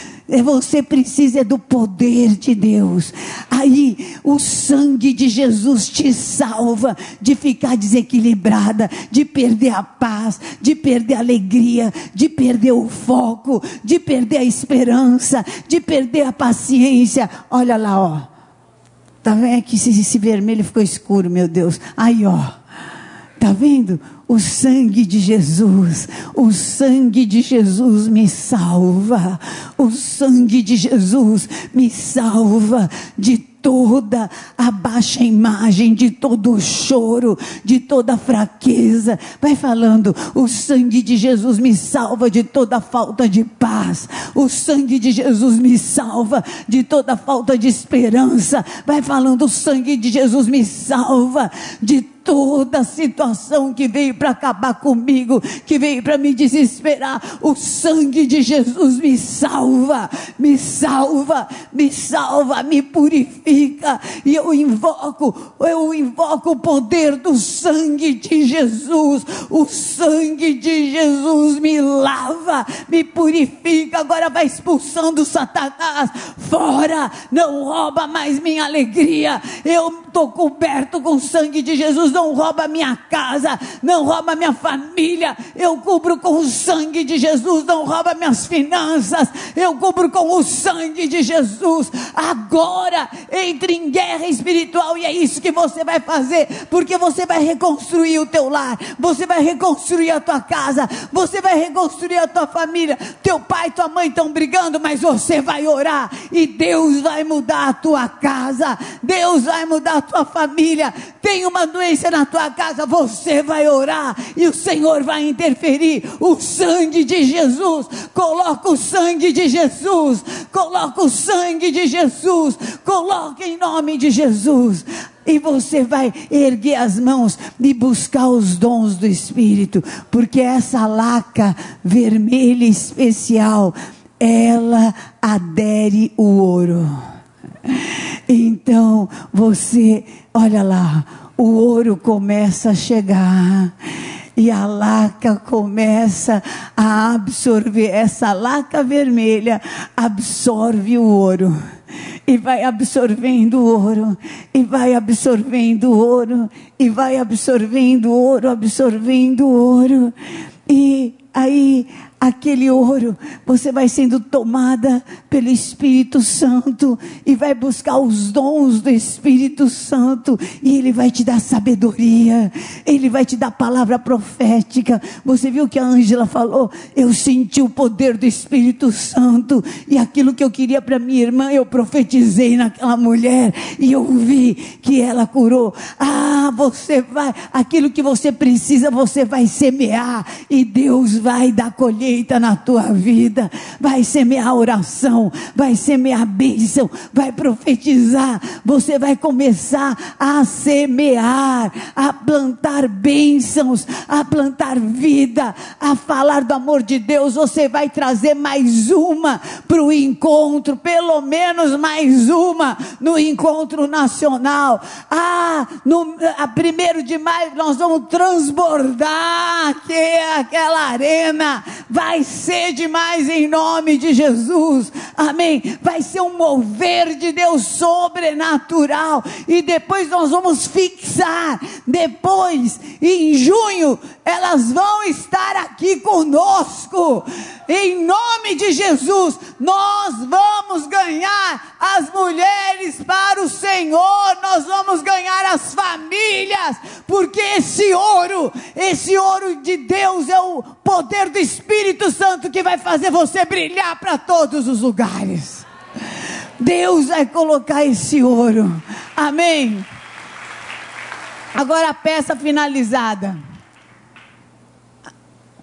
você precisa do poder de Deus. Aí o sangue de Jesus te salva de ficar desequilibrada, de perder a paz, de perder a alegria, de perder o foco, de perder a esperança, de perder a paciência. Olha lá, ó. Tá vendo que esse, esse vermelho ficou escuro, meu Deus. Aí, ó. Tá vendo? O sangue de Jesus, o sangue de Jesus me salva. O sangue de Jesus me salva de toda a baixa imagem, de todo o choro, de toda a fraqueza. Vai falando, o sangue de Jesus me salva de toda falta de paz. O sangue de Jesus me salva de toda falta de esperança. Vai falando, o sangue de Jesus me salva de toda situação que veio para acabar comigo, que veio para me desesperar, o sangue de Jesus me salva, me salva, me salva, me purifica, e eu invoco, eu invoco o poder do sangue de Jesus, o sangue de Jesus me lava, me purifica, agora vai expulsando Satanás fora, não rouba mais minha alegria, eu estou coberto com o sangue de Jesus não rouba minha casa, não rouba minha família, eu cubro com o sangue de Jesus, não rouba minhas finanças, eu cubro com o sangue de Jesus. Agora entre em guerra espiritual e é isso que você vai fazer, porque você vai reconstruir o teu lar, você vai reconstruir a tua casa, você vai reconstruir a tua família. Teu pai e tua mãe estão brigando, mas você vai orar e Deus vai mudar a tua casa, Deus vai mudar a tua família. Tem uma doença na tua casa, você vai orar e o Senhor vai interferir. O sangue de Jesus, coloca o sangue de Jesus, coloca o sangue de Jesus, coloca em nome de Jesus. E você vai erguer as mãos e buscar os dons do Espírito, porque essa laca vermelha especial, ela adere o ouro. Então você, olha lá, o ouro começa a chegar e a laca começa a absorver, essa laca vermelha absorve o ouro. E vai absorvendo ouro, e vai absorvendo ouro, e vai absorvendo ouro, absorvendo ouro. E aí aquele ouro, você vai sendo tomada pelo Espírito Santo e vai buscar os dons do Espírito Santo e ele vai te dar sabedoria, ele vai te dar palavra profética. Você viu que a Ângela falou? Eu senti o poder do Espírito Santo e aquilo que eu queria para minha irmã, eu profetizei naquela mulher e eu vi que ela curou. Ah, você vai, aquilo que você precisa, você vai semear e Deus vai dar colheita na tua vida. Vai semear oração, vai semear bênção, vai profetizar. Você vai começar a semear, a plantar bênçãos, a plantar vida, a falar do amor de Deus. Você vai trazer mais uma para o encontro, pelo menos mais uma no encontro nacional. Ah, no a primeiro de maio nós vamos transbordar aqui, aquela arena. Vai ser demais em nome de Jesus. Amém. Vai ser um mover de Deus sobrenatural. E depois nós vamos fixar. Depois, em junho, elas vão estar aqui conosco. Em nome de Jesus, nós vamos ganhar as mulheres para o Senhor, nós vamos ganhar as famílias, porque esse ouro, esse ouro de Deus é o poder do Espírito Santo que vai fazer você brilhar para todos os lugares. Deus vai colocar esse ouro. Amém. Agora a peça finalizada.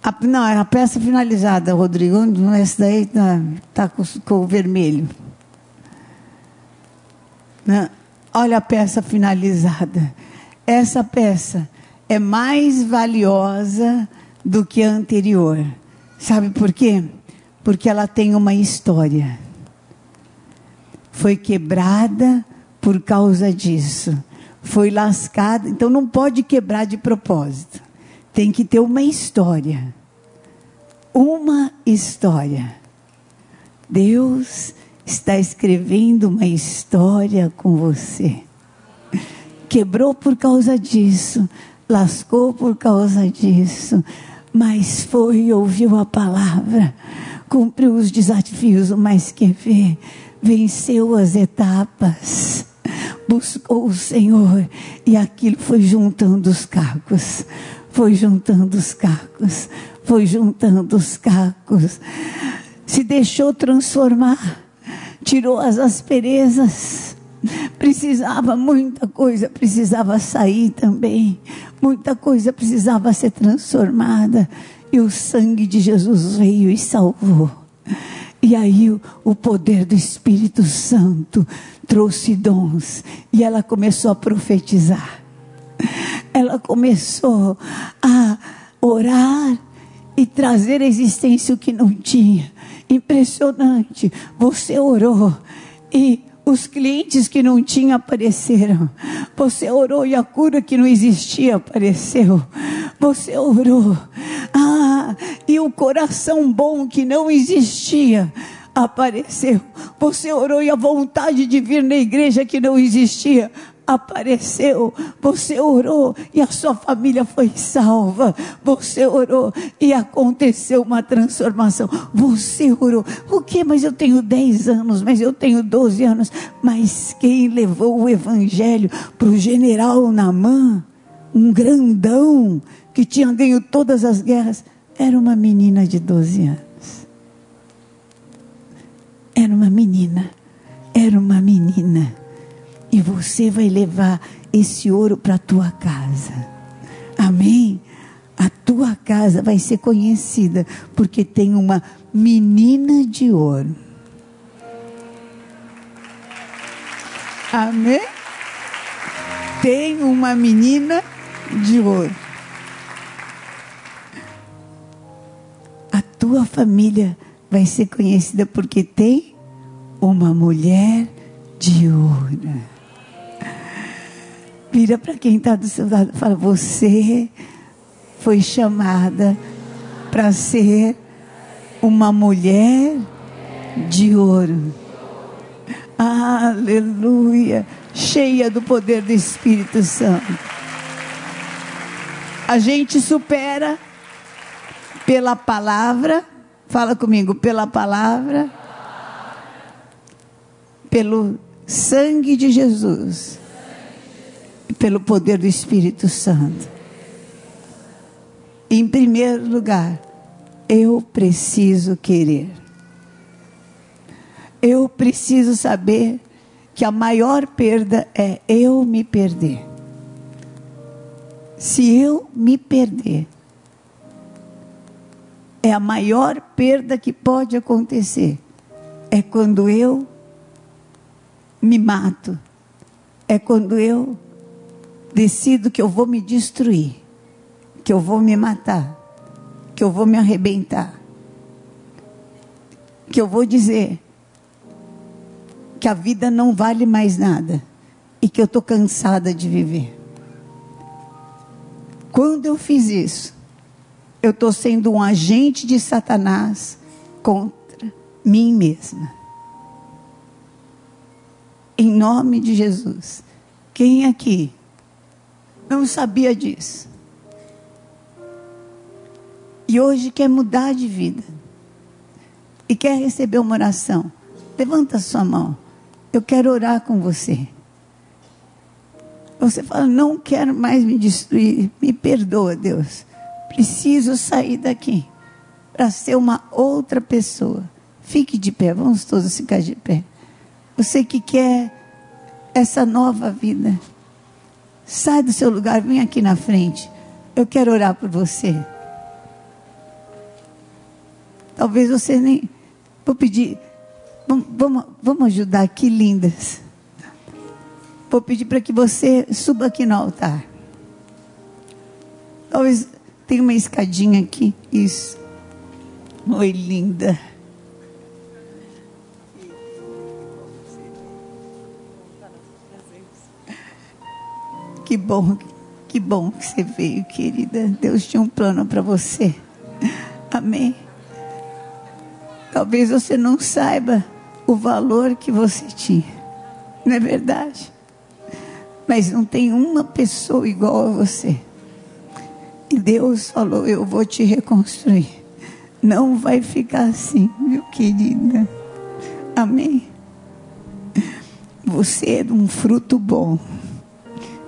A, não, é a peça finalizada, Rodrigo. Essa daí está tá com, com o vermelho. Não, olha a peça finalizada. Essa peça é mais valiosa do que a anterior. Sabe por quê? Porque ela tem uma história. Foi quebrada por causa disso. Foi lascada. Então não pode quebrar de propósito tem que ter uma história. Uma história. Deus está escrevendo uma história com você. Quebrou por causa disso, lascou por causa disso, mas foi e ouviu a palavra, cumpriu os desafios, mas que vê, venceu as etapas, buscou o Senhor e aquilo foi juntando os cacos foi juntando os cacos, foi juntando os cacos, se deixou transformar, tirou as asperezas. Precisava muita coisa, precisava sair também, muita coisa precisava ser transformada, e o sangue de Jesus veio e salvou. E aí o, poder do Espírito Santo trouxe dons, e ela começou a profetizar ela começou a orar e trazer à existência o que não tinha. Impressionante. Você orou e os clientes que não tinham apareceram. Você orou e a cura que não existia apareceu. Você orou. Ah, e o coração bom que não existia apareceu. Você orou e a vontade de vir na igreja que não existia apareceu, você orou e a sua família foi salva, você orou e aconteceu uma transformação, você orou, o que? Mas eu tenho 10 anos, mas eu tenho 12 anos, mas quem levou o evangelho para o general Namã, um grandão que tinha ganho todas as guerras, era uma menina de 12 anos. Era uma menina, era uma menina e você vai levar esse ouro para a tua casa. Amém? A tua casa vai ser conhecida porque tem uma menina de ouro. Amém? Tem uma menina de ouro. A tua família vai ser conhecida porque tem uma mulher de ouro. Vira para quem está do seu lado e fala: Você foi chamada para ser uma mulher de ouro. Aleluia! Cheia do poder do Espírito Santo. A gente supera pela palavra. Fala comigo, pela palavra. Pelo sangue de Jesus pelo poder do Espírito Santo. Em primeiro lugar, eu preciso querer. Eu preciso saber que a maior perda é eu me perder. Se eu me perder, é a maior perda que pode acontecer. É quando eu me mato. É quando eu decido que eu vou me destruir, que eu vou me matar, que eu vou me arrebentar, que eu vou dizer que a vida não vale mais nada e que eu estou cansada de viver. Quando eu fiz isso, eu estou sendo um agente de Satanás contra mim mesma. Em nome de Jesus. Quem aqui não sabia disso? E hoje quer mudar de vida. E quer receber uma oração. Levanta sua mão. Eu quero orar com você. Você fala, não quero mais me destruir. Me perdoa, Deus. Preciso sair daqui para ser uma outra pessoa. Fique de pé, vamos todos ficar de pé. Você que quer essa nova vida, sai do seu lugar, vem aqui na frente. Eu quero orar por você. Talvez você nem. Vou pedir. Vamos, vamos ajudar aqui, lindas. Vou pedir para que você suba aqui no altar. Talvez tenha uma escadinha aqui. Isso. Oi, linda. Que bom, que bom que você veio, querida. Deus tinha um plano para você. Amém. Talvez você não saiba o valor que você tinha. Não é verdade? Mas não tem uma pessoa igual a você. E Deus falou: Eu vou te reconstruir. Não vai ficar assim, meu querida. Amém. Você é um fruto bom.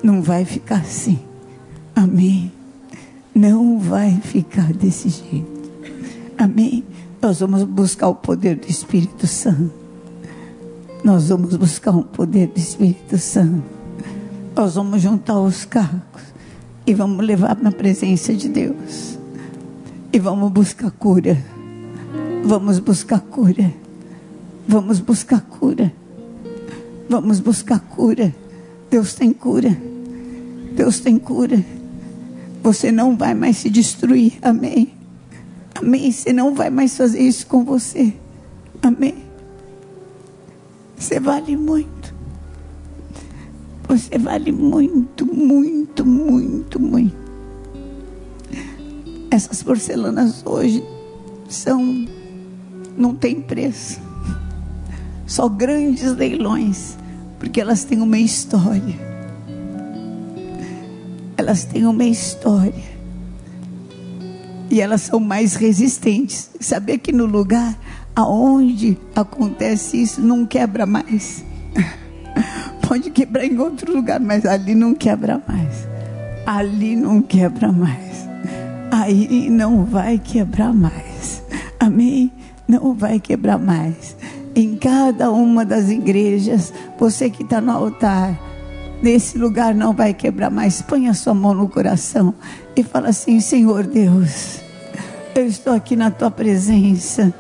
Não vai ficar assim. Amém. Não vai ficar desse jeito. Amém. Nós vamos buscar o poder do Espírito Santo. Nós vamos buscar o poder do Espírito Santo. Nós vamos juntar os cargos e vamos levar na presença de Deus. E vamos buscar cura. Vamos buscar cura. Vamos buscar cura. Vamos buscar cura. Deus tem cura. Deus tem cura. Você não vai mais se destruir. Amém. Amém. Você não vai mais fazer isso com você. Amém. Você vale muito. Você vale muito, muito, muito, muito. Essas porcelanas hoje são. não tem preço. Só grandes leilões. Porque elas têm uma história. Elas têm uma história e elas são mais resistentes. Saber que no lugar aonde acontece isso não quebra mais. Pode quebrar em outro lugar, mas ali não quebra mais. Ali não quebra mais. Aí não vai quebrar mais. Amém? Não vai quebrar mais. Em cada uma das igrejas, você que está no altar, nesse lugar não vai quebrar mais. Põe a sua mão no coração e fala assim: Senhor Deus, eu estou aqui na tua presença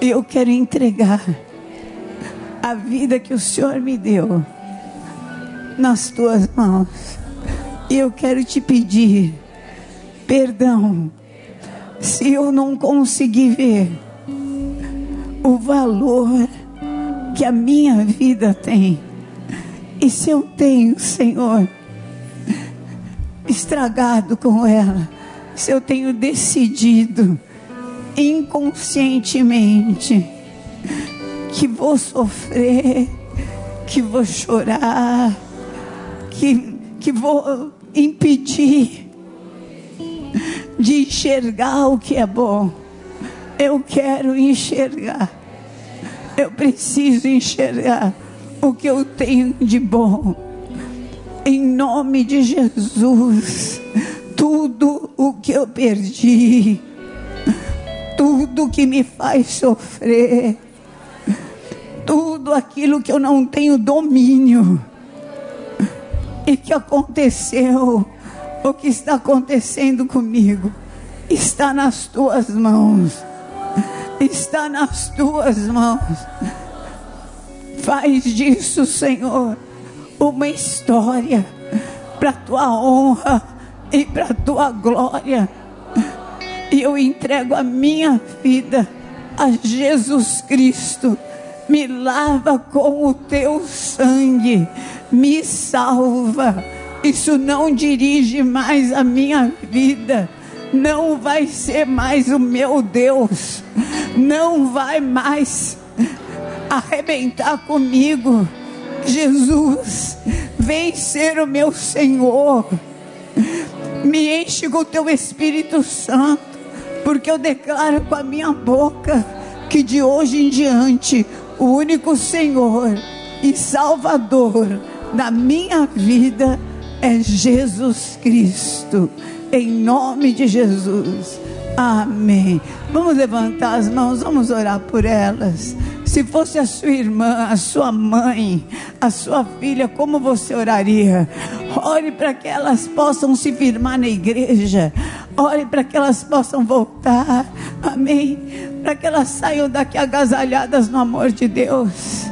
e eu quero entregar a vida que o Senhor me deu nas tuas mãos. E eu quero te pedir perdão se eu não conseguir ver o valor que a minha vida tem. E se eu tenho, Senhor, estragado com ela, se eu tenho decidido inconscientemente que vou sofrer, que vou chorar, que, que vou impedir de enxergar o que é bom. Eu quero enxergar. Eu preciso enxergar o que eu tenho de bom. Em nome de Jesus tudo o que eu perdi, tudo que me faz sofrer, tudo aquilo que eu não tenho domínio. e que aconteceu, o que está acontecendo comigo, está nas tuas mãos. Está nas tuas mãos. Faz disso, Senhor, uma história para tua honra e para tua glória. E eu entrego a minha vida a Jesus Cristo. Me lava com o teu sangue, me salva. Isso não dirige mais a minha vida, não vai ser mais o meu Deus, não vai mais arrebentar comigo. Jesus, vem ser o meu Senhor. Me enche com o teu Espírito Santo, porque eu declaro com a minha boca que de hoje em diante o único Senhor e Salvador da minha vida é Jesus Cristo. Em nome de Jesus. Amém. Vamos levantar as mãos, vamos orar por elas. Se fosse a sua irmã, a sua mãe, a sua filha, como você oraria? Ore para que elas possam se firmar na igreja. Ore para que elas possam voltar. Amém. Para que elas saiam daqui agasalhadas no amor de Deus.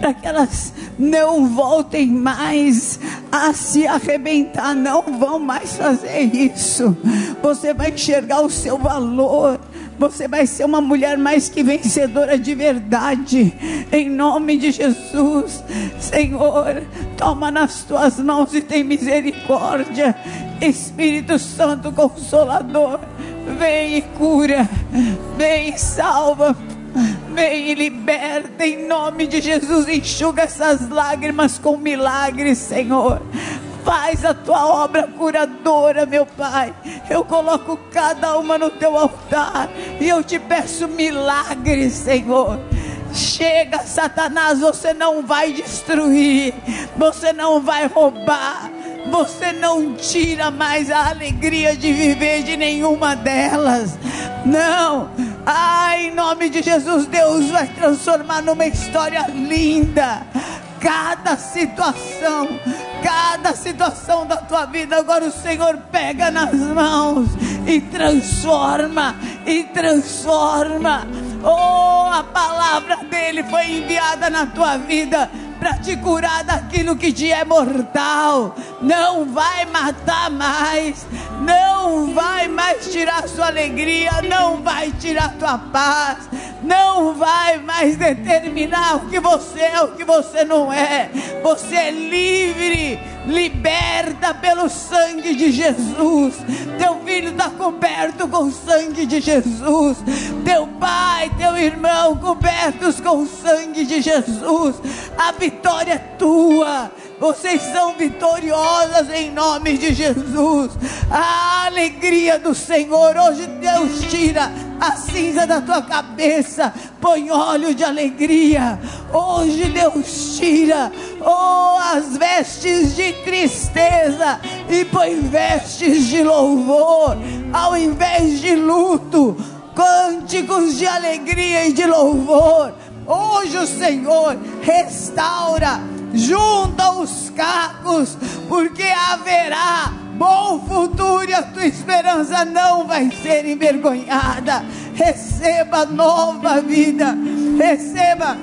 Para que elas não voltem mais a se arrebentar, não vão mais fazer isso. Você vai enxergar o seu valor. Você vai ser uma mulher mais que vencedora de verdade. Em nome de Jesus. Senhor, toma nas tuas mãos e tem misericórdia. Espírito Santo Consolador, vem e cura. Vem e salva. Vem e liberta em nome de Jesus. Enxuga essas lágrimas com milagres, Senhor. Faz a tua obra curadora, meu Pai. Eu coloco cada uma no teu altar e eu te peço milagres, Senhor. Chega, Satanás, você não vai destruir, você não vai roubar, você não tira mais a alegria de viver de nenhuma delas. Não. Ai, em nome de Jesus, Deus vai transformar numa história linda cada situação, cada situação da tua vida. Agora o Senhor pega nas mãos e transforma, e transforma. Oh, a palavra dele foi enviada na tua vida para te curar daquilo que te é mortal. Não vai matar mais, não vai mais tirar sua alegria, não vai tirar tua paz, não vai mais determinar o que você é, o que você não é. Você é livre, liberta pelo sangue de Jesus. Teu filho está coberto com o sangue de Jesus. Teu pai, teu irmão cobertos com o sangue de Jesus. A vitória é tua. Vocês são vitoriosas em nome de Jesus. A alegria do Senhor. Hoje Deus tira a cinza da tua cabeça. Põe óleo de alegria. Hoje Deus tira oh, as vestes de tristeza e põe vestes de louvor. Ao invés de luto, cânticos de alegria e de louvor. Hoje o Senhor restaura junta os cacos, porque haverá bom futuro e a tua esperança não vai ser envergonhada. Receba nova vida, receba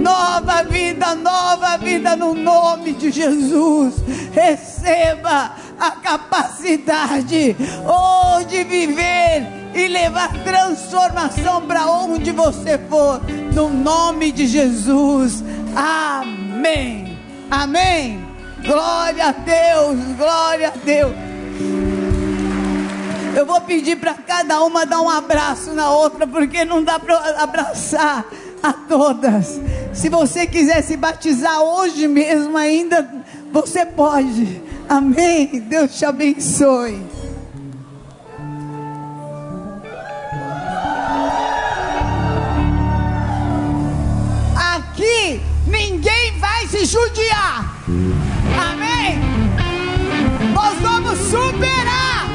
nova vida, nova vida no nome de Jesus. Receba a capacidade oh, de viver e levar transformação para onde você for, no nome de Jesus. Amém. Amém. Glória a Deus, glória a Deus. Eu vou pedir para cada uma dar um abraço na outra, porque não dá para abraçar a todas. Se você quiser se batizar hoje mesmo ainda, você pode. Amém. Deus te abençoe. Ninguém vai se judiar. Amém? Nós vamos superar.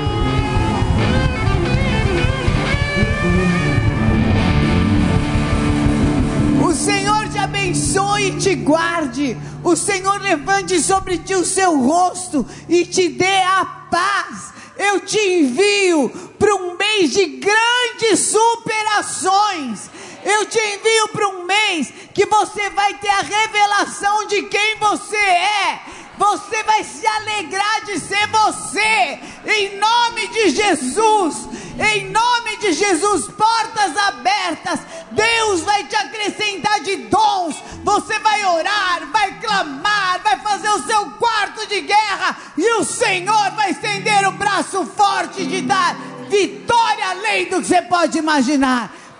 O Senhor te abençoe e te guarde. o Senhor levante sobre ti o seu rosto e te dê a paz. Eu te envio para um mês de grandes superações. Eu te envio para um mês que você vai ter a revelação de quem você é. Você vai se alegrar de ser você, em nome de Jesus. Em nome de Jesus, portas abertas. Deus vai te acrescentar de dons. Você vai orar, vai clamar, vai fazer o seu quarto de guerra. E o Senhor vai estender o braço forte de dar vitória além do que você pode imaginar.